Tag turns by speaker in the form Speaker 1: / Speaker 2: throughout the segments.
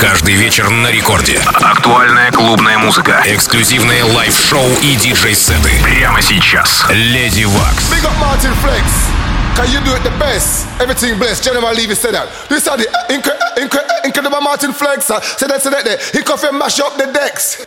Speaker 1: Каждый вечер на рекорде. Актуальная клубная музыка. Эксклюзивные лайв-шоу и диджей-сеты. Прямо сейчас. Леди Вакс.
Speaker 2: Big up Martin Flex. Can you do it the best? Everything blessed. General Levy said that. This are the incredible Martin Flex. Say that, say that, that. He could mash up the decks.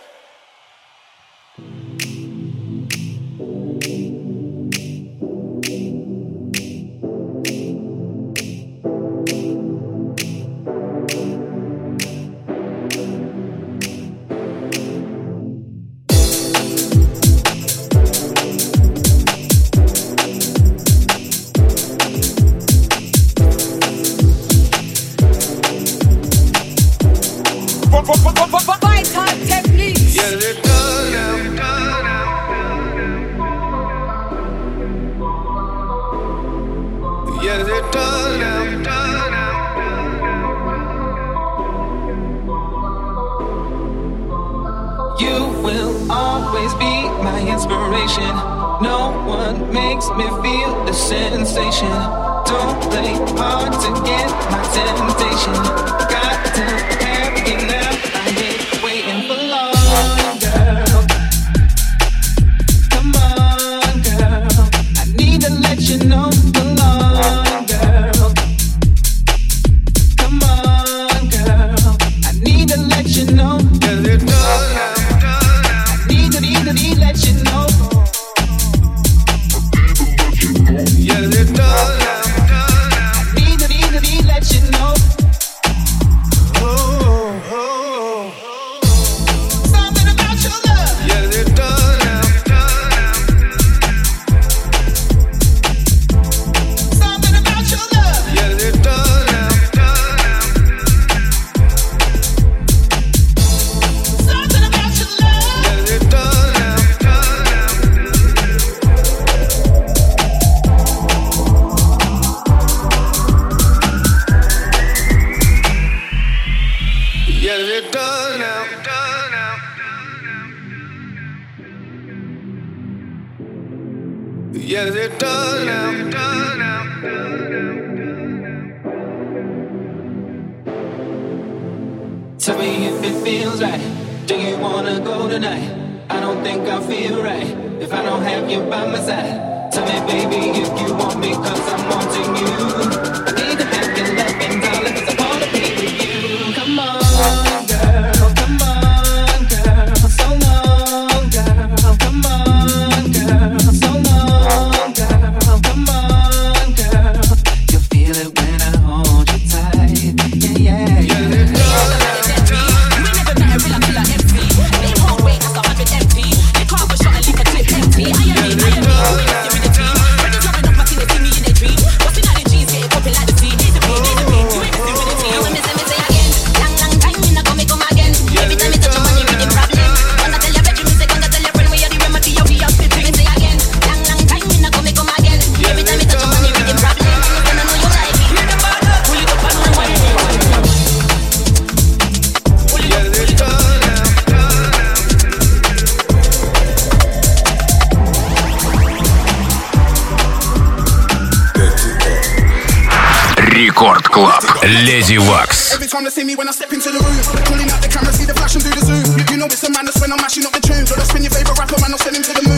Speaker 3: listening to
Speaker 4: the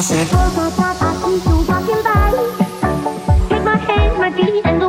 Speaker 5: Say,
Speaker 6: dance for me, dance for me, dance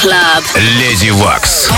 Speaker 7: Club. Леди Вакс.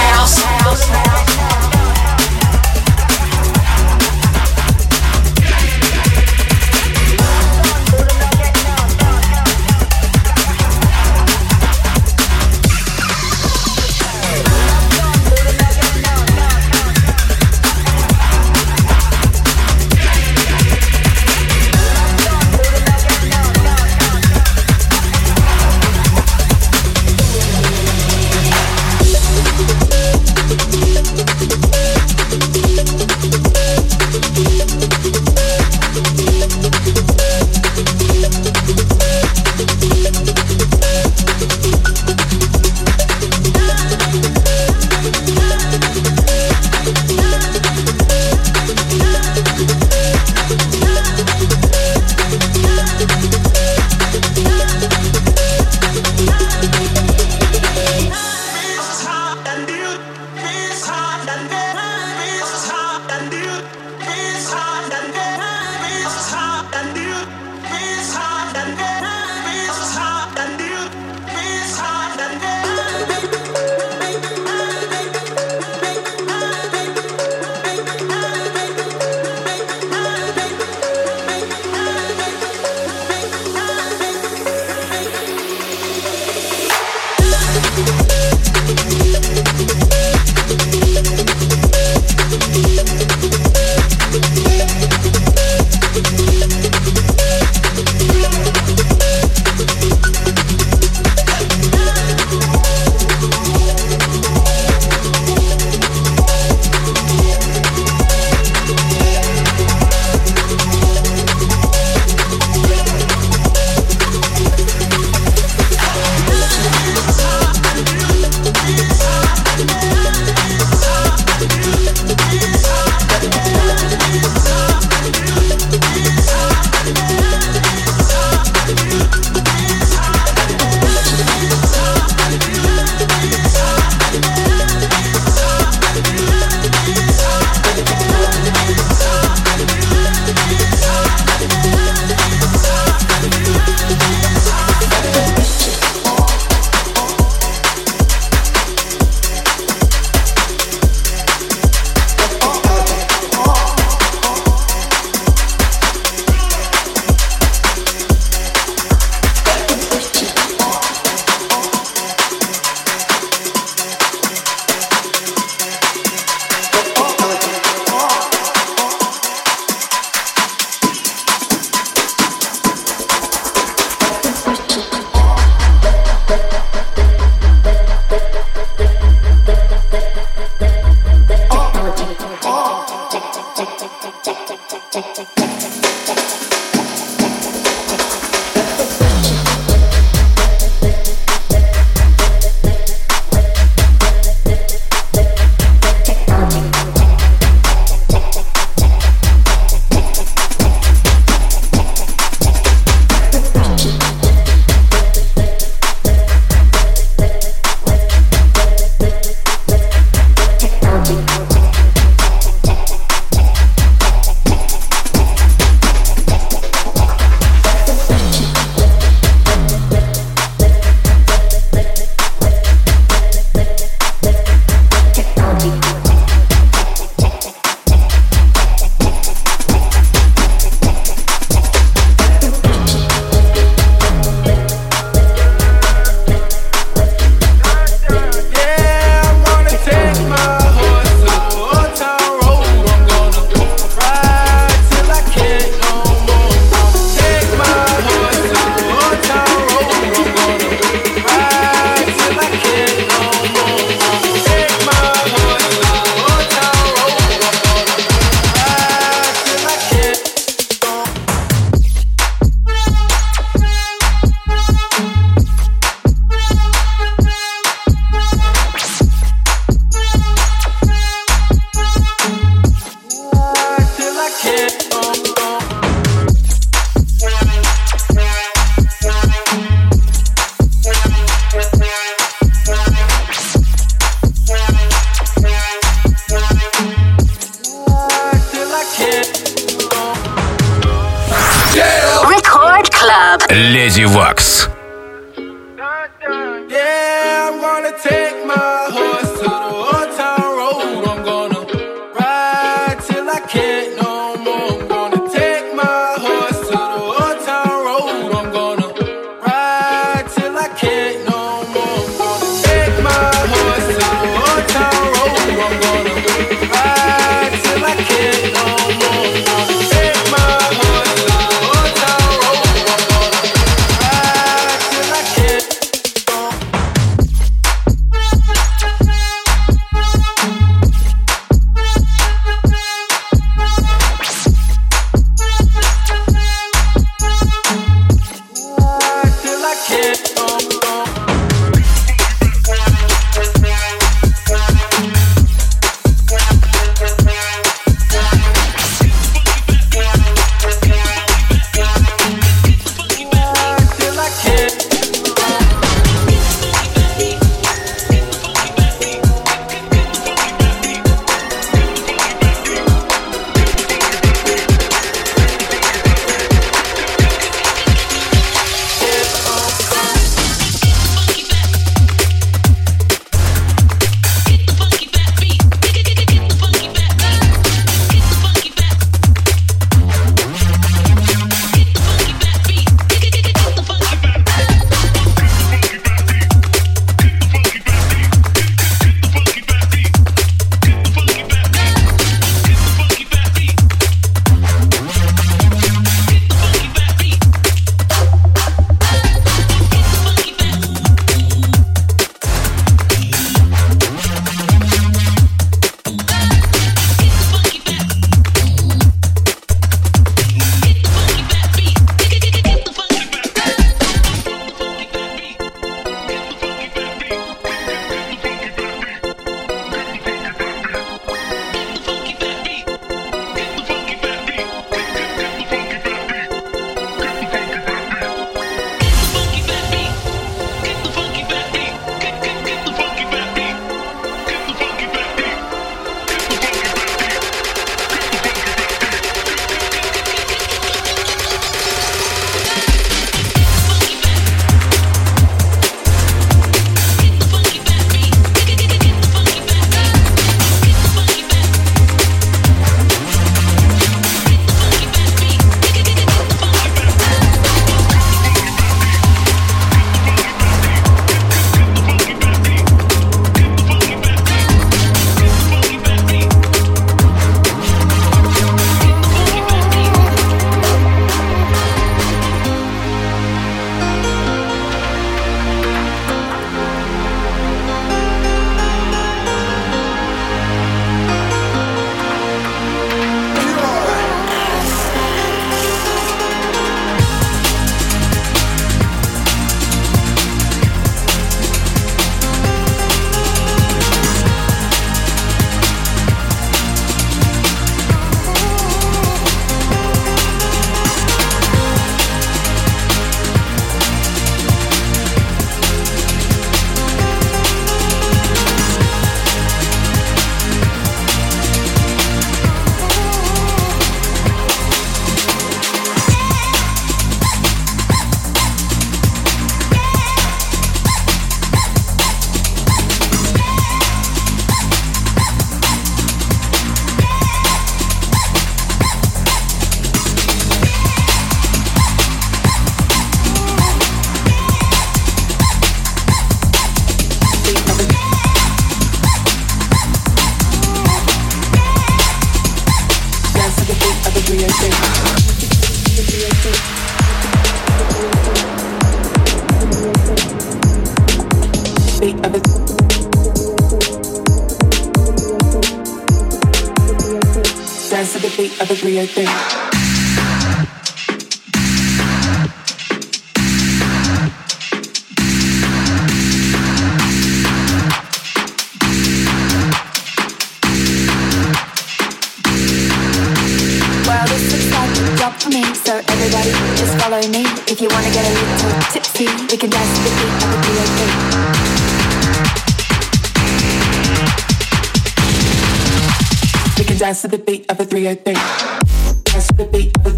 Speaker 8: dance to the beat of
Speaker 9: a
Speaker 8: 303. Dance to the beat of a,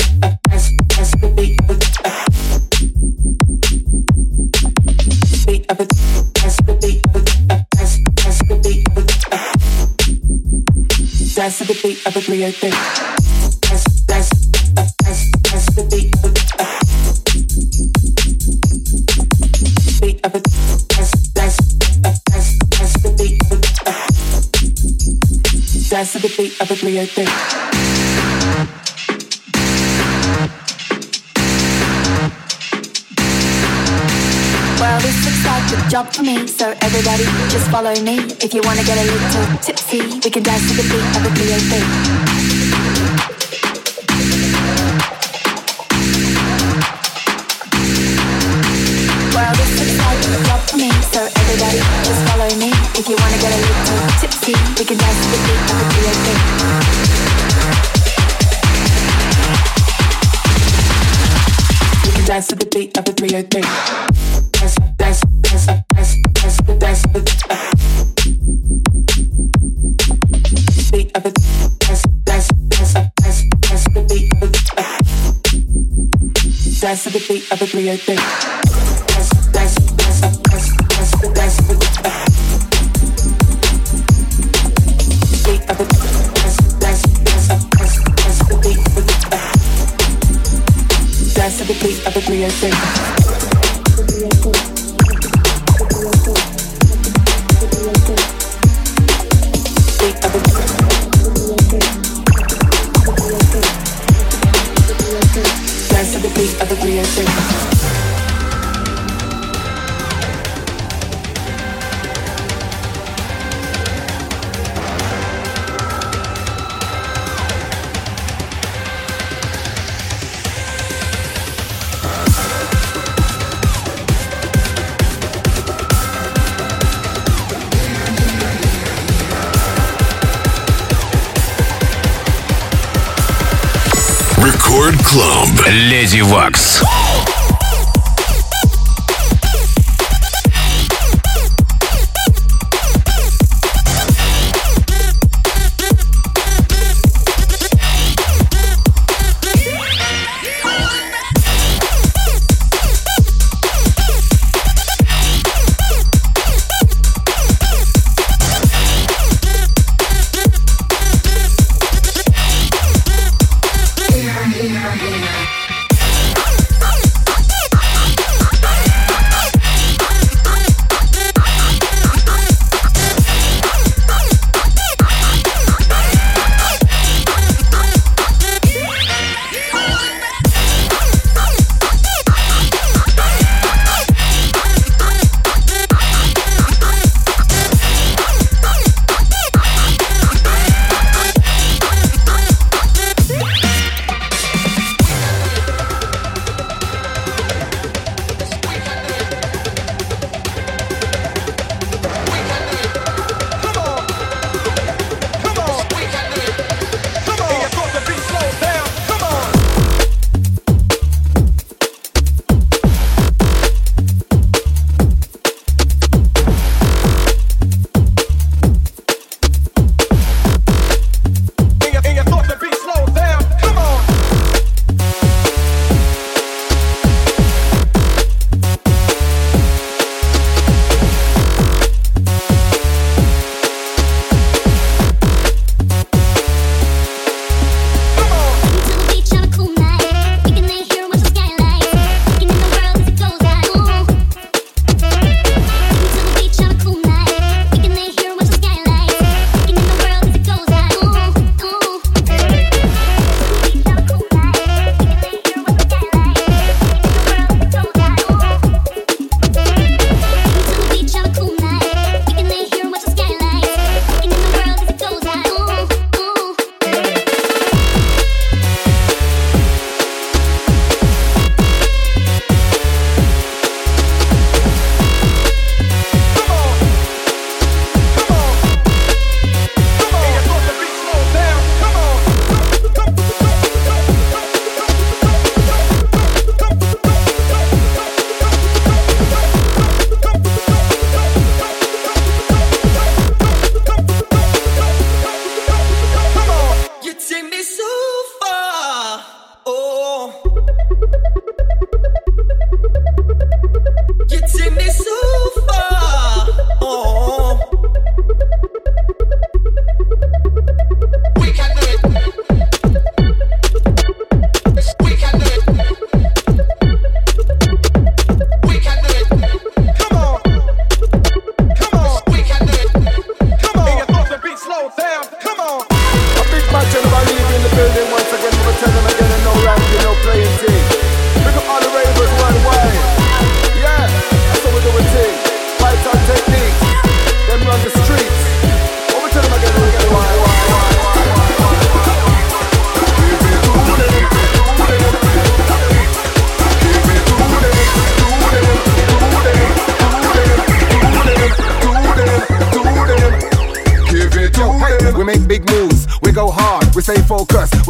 Speaker 8: dance, oh dance to the beat of a, dance dance to the beat of a 303. Of a 303.
Speaker 9: Well, this looks like a job for me, so everybody just follow me. If you wanna get a little tipsy, we can dance to the beat of a B.A.B. Well, this looks like a job for me, so everybody just follow me. If you wanna get a we can dance to the beat of
Speaker 8: dance to the beat of a 303. Dance, dance, dance, dance, dance. Beat dance, the beat of. Dance to the beat of a 303. The beat
Speaker 10: Club. Леди Вакс.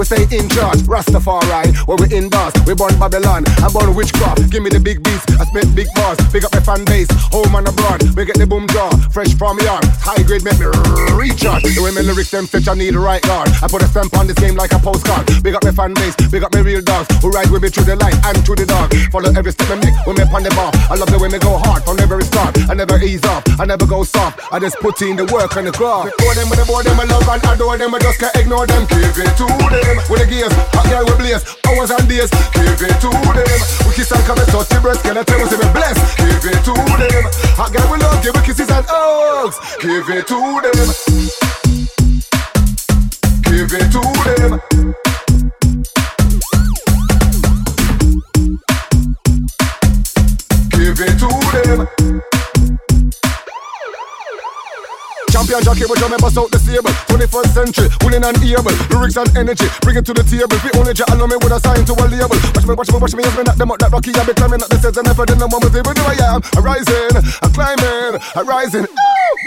Speaker 11: We stay in charge. Rastafari, when we in bars, we born Babylon, I'm born witchcraft. Give me the big beats, I spit big bars, big up my fan base, home and abroad. We get the boom jaw, fresh from yard, high grade make me recharge. The way my lyrics them fetch, I need the right guard. I put a stamp on this game like a postcard. Big up my fan base, big up my real dogs, who ride with me through the light and through the dark. Follow every step I make, when me on the bar. I love the way me go hard from the very start. I never ease up, I never go soft. I just put in the work and the craft. Before them with the boy, them I love and adore them. I just can't ignore them. Give it to them. With the gears, hot girl we blaze. Oh, Hours and days. Give it to them. We kiss and and touch the breast. Can I tell us if we bless? Give it to them. Hot girl we love. Give it kisses and hugs. Give it to them. Give it to them. Give it to them. Champion Jackie, but you bust out the stable. 21st century, willing and able. Lyrics and energy, bring it to the table. We only jet allow me with a sign to a label. Watch me, watch me, watch me, yes, me knock them out that rocky. I be climbing up the stairs and never did no one with it. But I am, rising, I'm climbing, I'm rising.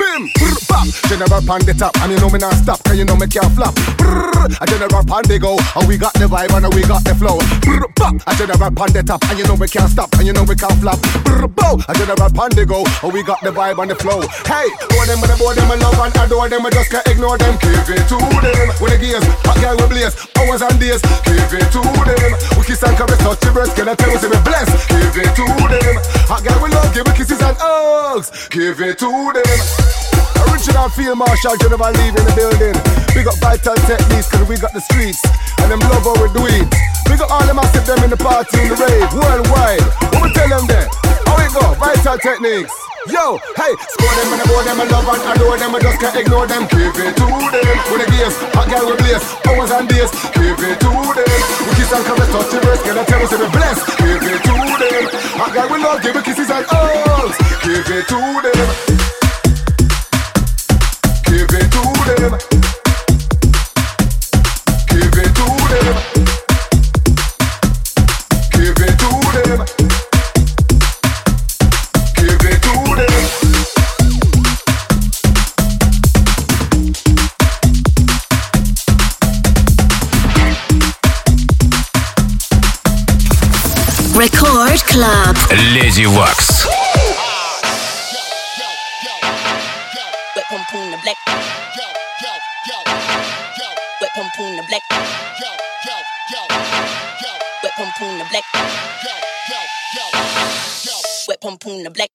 Speaker 11: Bim, brr, bop. General pan the top, and you know me not stop, cause you know me can't flop. Brr, a general pan they go, and we got the vibe and we got the flow. Brr, bop. A general pan the top, and you know we can't stop, and you know we can't flop. Brr, bow. A general pan they go, and we got the vibe and the flow. Hey, boy them with the boy them love and adore them, I just can't ignore them. Give it to them. When the gears, hot girl we blaze, hours and days. Give it to them. We kiss and caress, touch the breast, can I tell you say me bless? Give it to them. Hot girl we love, give me kisses and hugs. Give it to them. Original field marshal General leaving the building. We got vital techniques cause we got the streets. And them love how we do it. We got all them massive them in the party in the rave worldwide. What we tell them then? How we go? Vital techniques. Yo, hey, score them and I board them, I love and adore them, I just can't ignore them. Give it to them. With the gears, hot girl we blaze, hours and days. Give it to them. We kiss and caress, touch the breast, can I tell us if we bless? Give it to them. Hot girl we love, give me kisses and hugs. Give it to them. Give it to them.
Speaker 7: Club.
Speaker 10: Леди Вакс.
Speaker 5: Wet pum pum the black. Wet pum pum the black. Wet pum pum the black. Wet pum pum the black.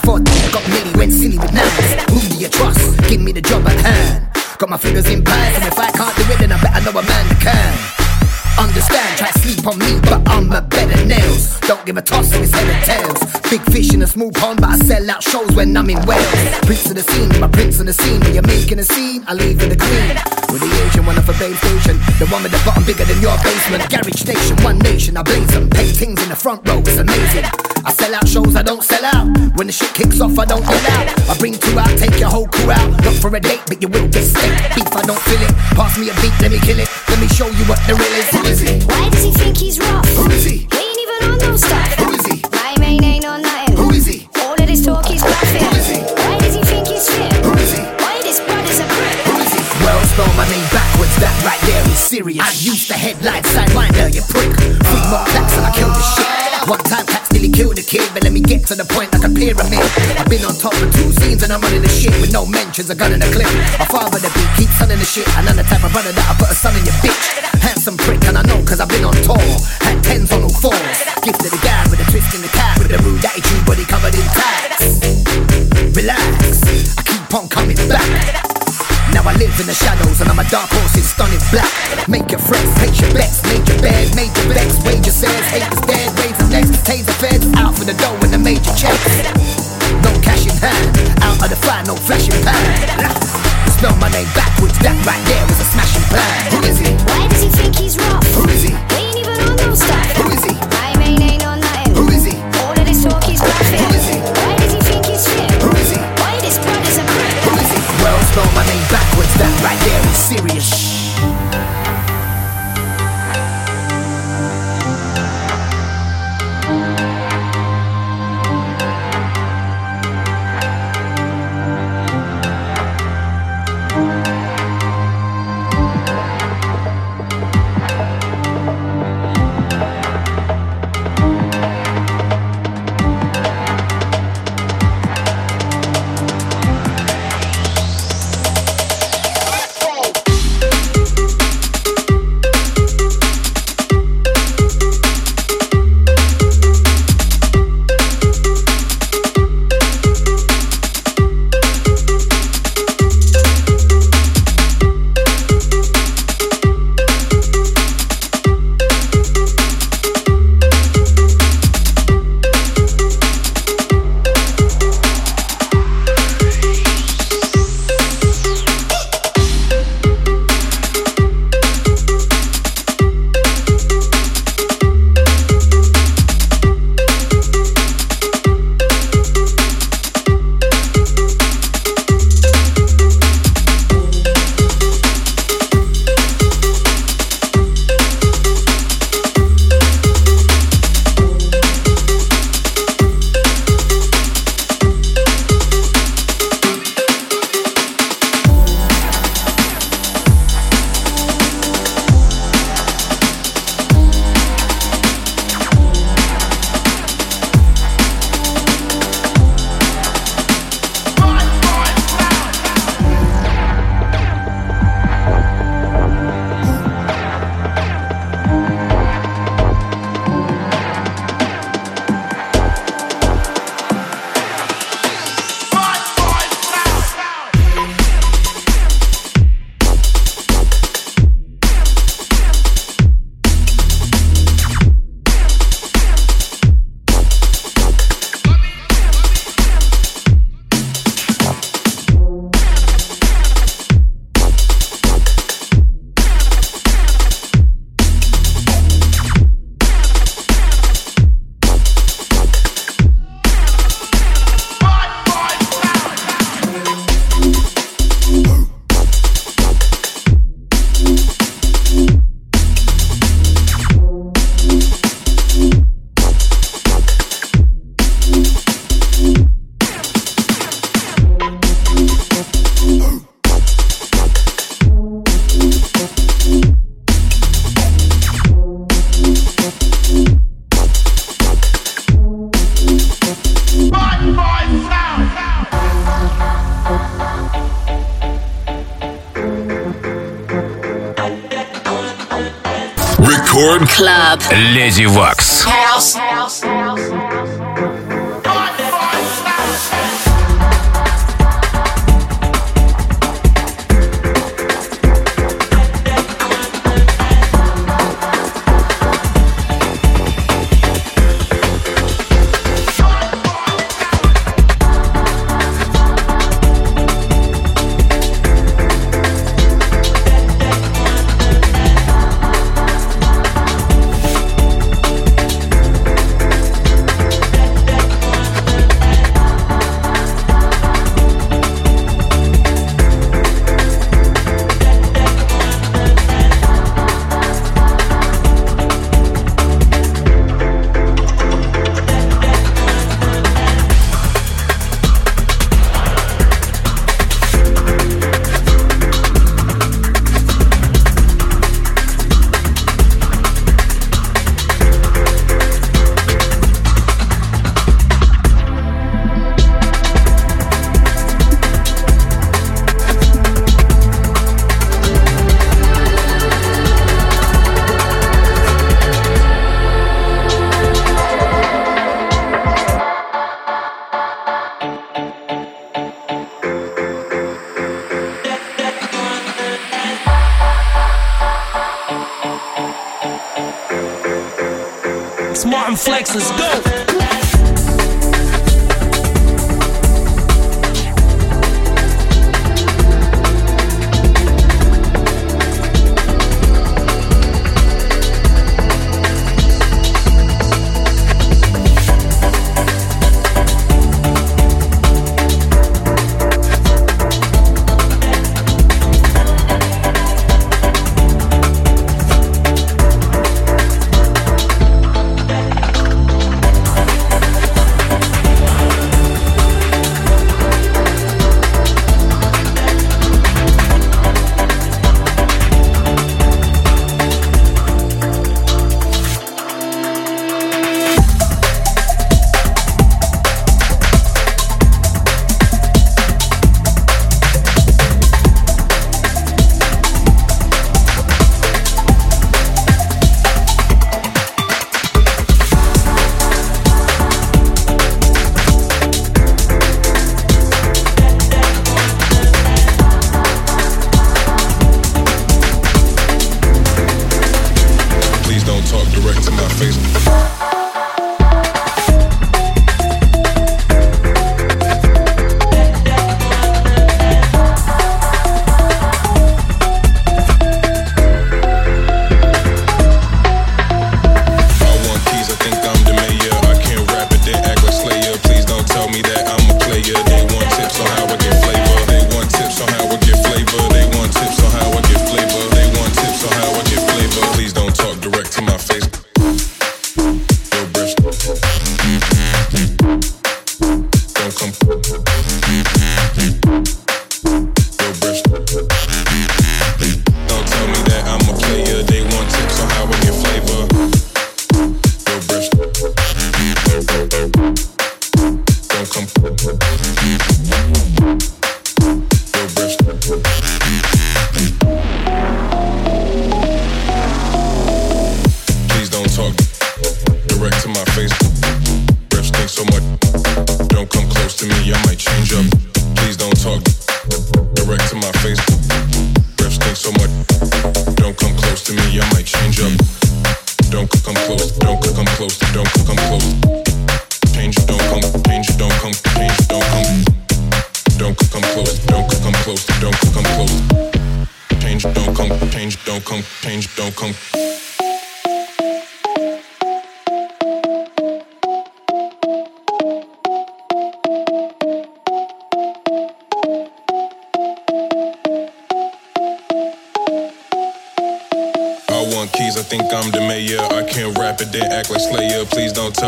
Speaker 12: Before he got milli went silly with nines. Who do you trust? Give me the job at hand. Got my fingers in pies, and if I Don't give a toss if it's head and tails. Big fish in a small pond, but I sell out shows when I'm in Wales. Prince of the scene, my prince on the scene. When you're making a scene, I leave with the queen. With the Asian one off a base station, the one with the bottom bigger than your basement. Garage station, one nation, I blaze them. Paintings in the front row, it's amazing. I sell out shows, I don't sell out. When the shit kicks off, I don't yell out. I bring two out, take your whole crew out. Not for a date, but you will get sick. Beef, I don't feel it. Pass me a beat, let me kill it. Let me show you what the real is. Who is he?
Speaker 13: Why does he think he's rough?
Speaker 12: Who is he? That right there is serious. I used the headline sidewinder, you prick. More claps and I killed the shit. One time cats nearly killed a kid, but let me get to the point like a pyramid. I've been on top of two scenes and I'm running the shit with no mentions, a gun and a clip. A father the beat, keep sunning the shit. And I'm the type of brother that I put a son in your bitch. Handsome prick, and I know cause I've been on tour. Had tens on all fours. Gifted the guy with a twist in the cap, with a rude attitude, body covered in tags. Relax, I keep on coming back. I live in the shadows and I'm a dark horse in stunning black. Make your friends, hate your bets, make your bed, major bets, wager says, haters dead, raise the next, taser feds, out for the dough and the major checks. No cash in hand, out of the fire, no flashing pan. Spell my name backwards, that right there is a smashing plan. Who is he?
Speaker 10: Леди
Speaker 14: Вак.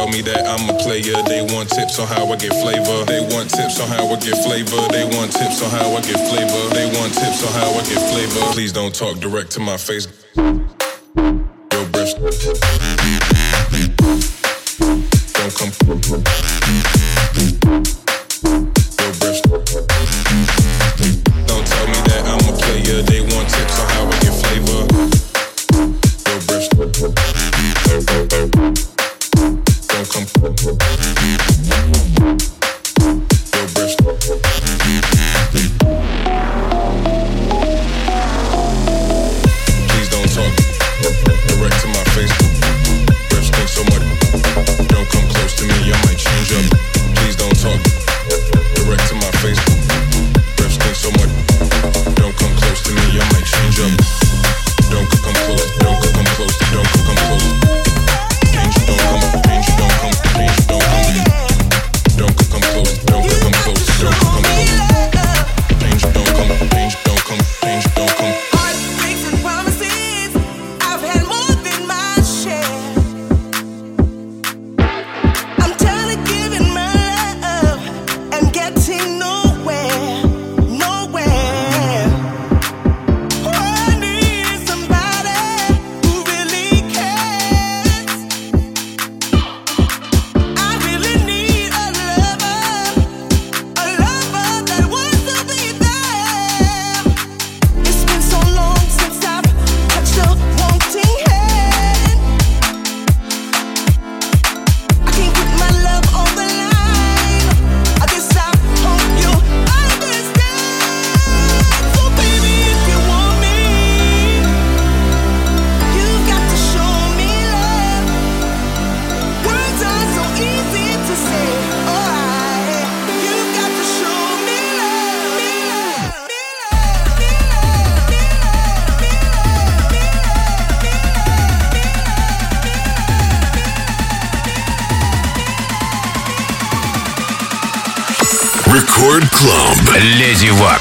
Speaker 14: tell me that I'm a player. They want tips on how I get flavor. They want tips on how I get flavor. They want tips on how I get flavor. They want tips on how I get flavor. Please don't talk direct to my face. Your breath. Don't come.
Speaker 10: Леди
Speaker 15: Вак.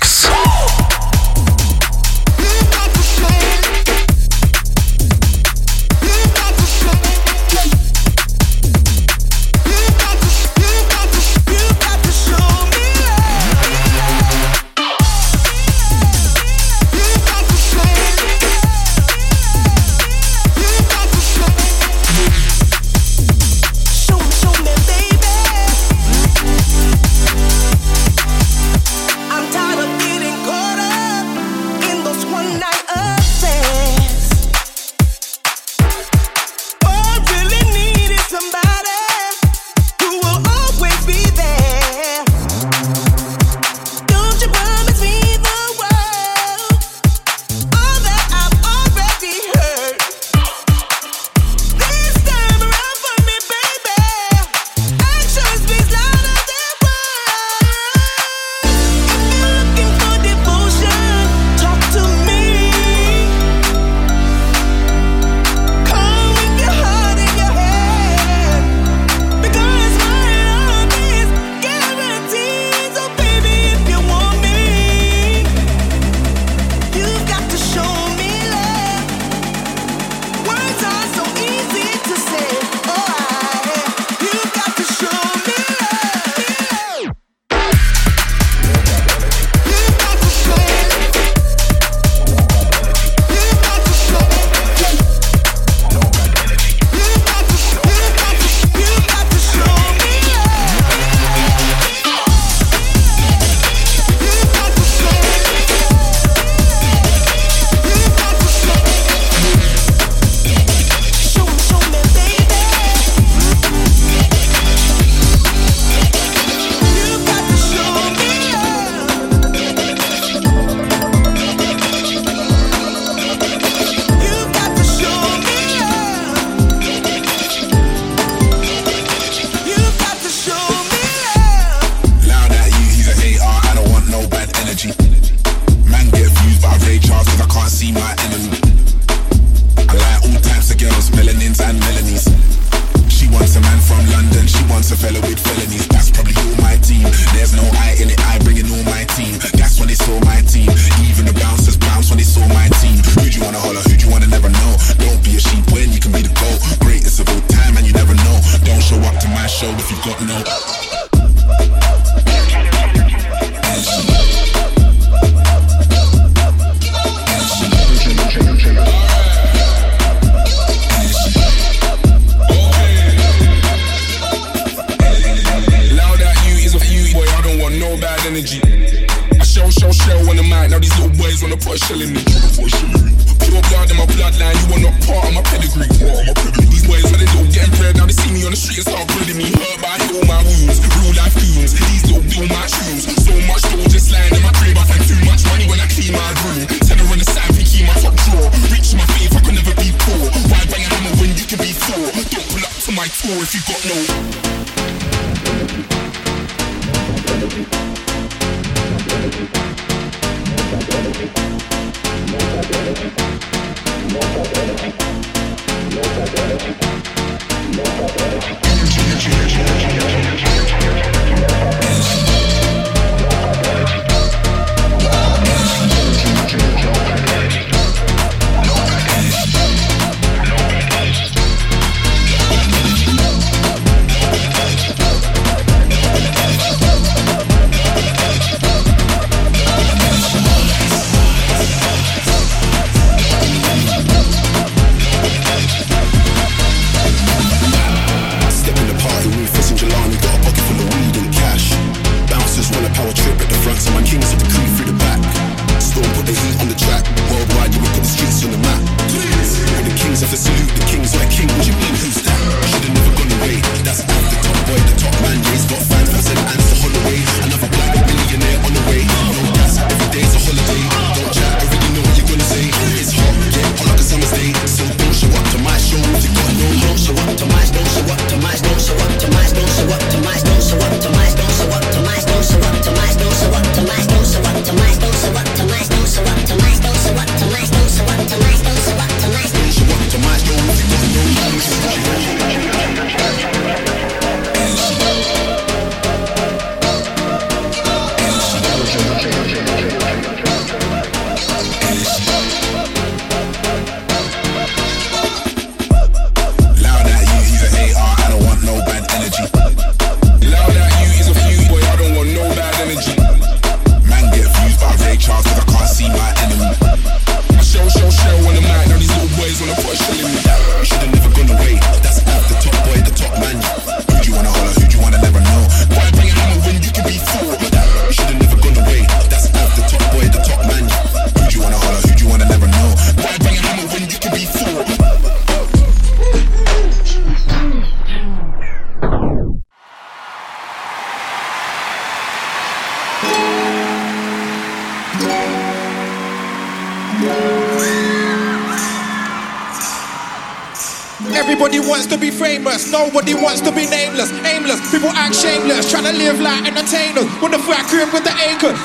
Speaker 15: Nobody wants to be nameless, aimless. People act shameless, trying to live like entertainers. With the fat crib with the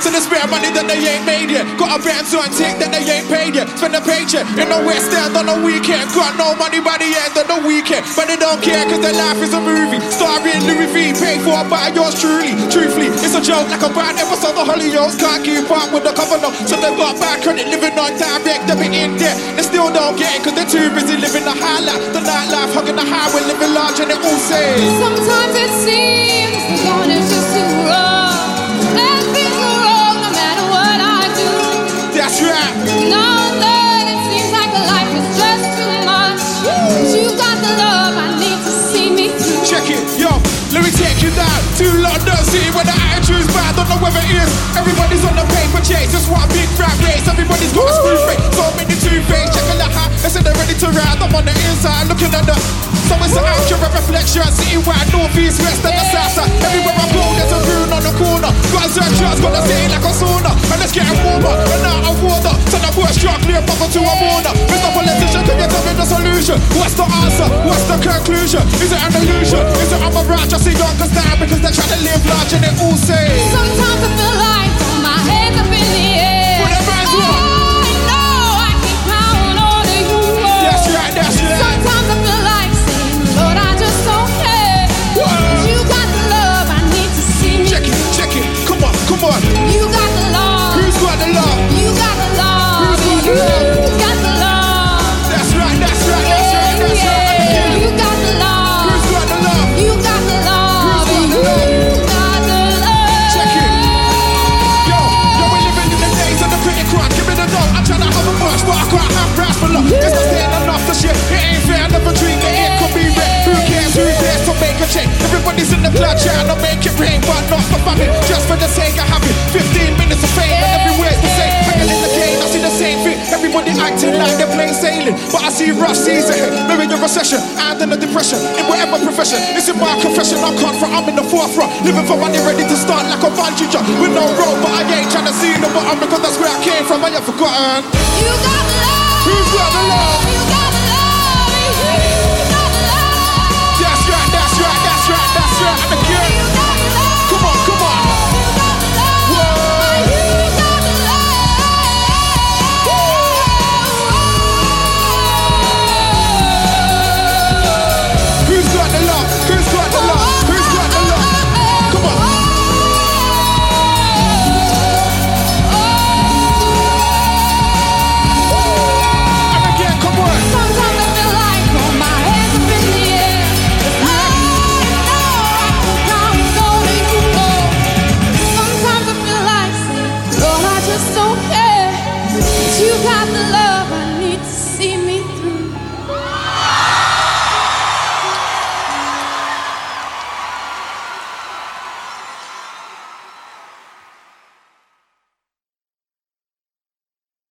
Speaker 15: so they spare money that they ain't made yet. Got a brand on tick that they ain't paid yet. Spend a paycheck in the West End on the weekend. Got no money by the end of the weekend, but they don't care cause their life is a movie. Starring Louis V, paid for by yours truly. Truthfully, it's a joke like a bad episode of Hollyoaks. Can't keep up with the cover no, so they got bad credit living on direct debit in debt. They still don't get it cause they're too busy living the high life. The nightlife, hugging the highway, living large and they all say.
Speaker 16: Sometimes it seems the is just too wrong.
Speaker 15: Check it, yo. Let me take you down to London City where the attitude's bad. Don't know whether it is. Everybody's on the paper chase. Just one big fat race. Everybody's got a screw face. So many two face. Checking the hat. They say they're ready to ride. I'm on the inside looking at the. So it's an accurate reflection. Citywide, north, east, west, and the south side. Everywhere I go, there's a rune on the corner. Got a search, got to stay like a sauna. And it's getting warmer. And now I'm water. So the worst truck clear bubble to a mourner. Mr. Politician, can you tell me the solution? What's the answer? What's the conclusion? Is it an illusion? Is it a rat? Just see youngers die because they're trying to live large and they all say.
Speaker 16: Sometimes I feel like my hands up in the air.
Speaker 15: Whatever I'm in the forefront, living for money, ready to start like a bungee jump with no rope, but I ain't trying to see the bottom because that's where I came from. I ain't forgotten.
Speaker 16: You got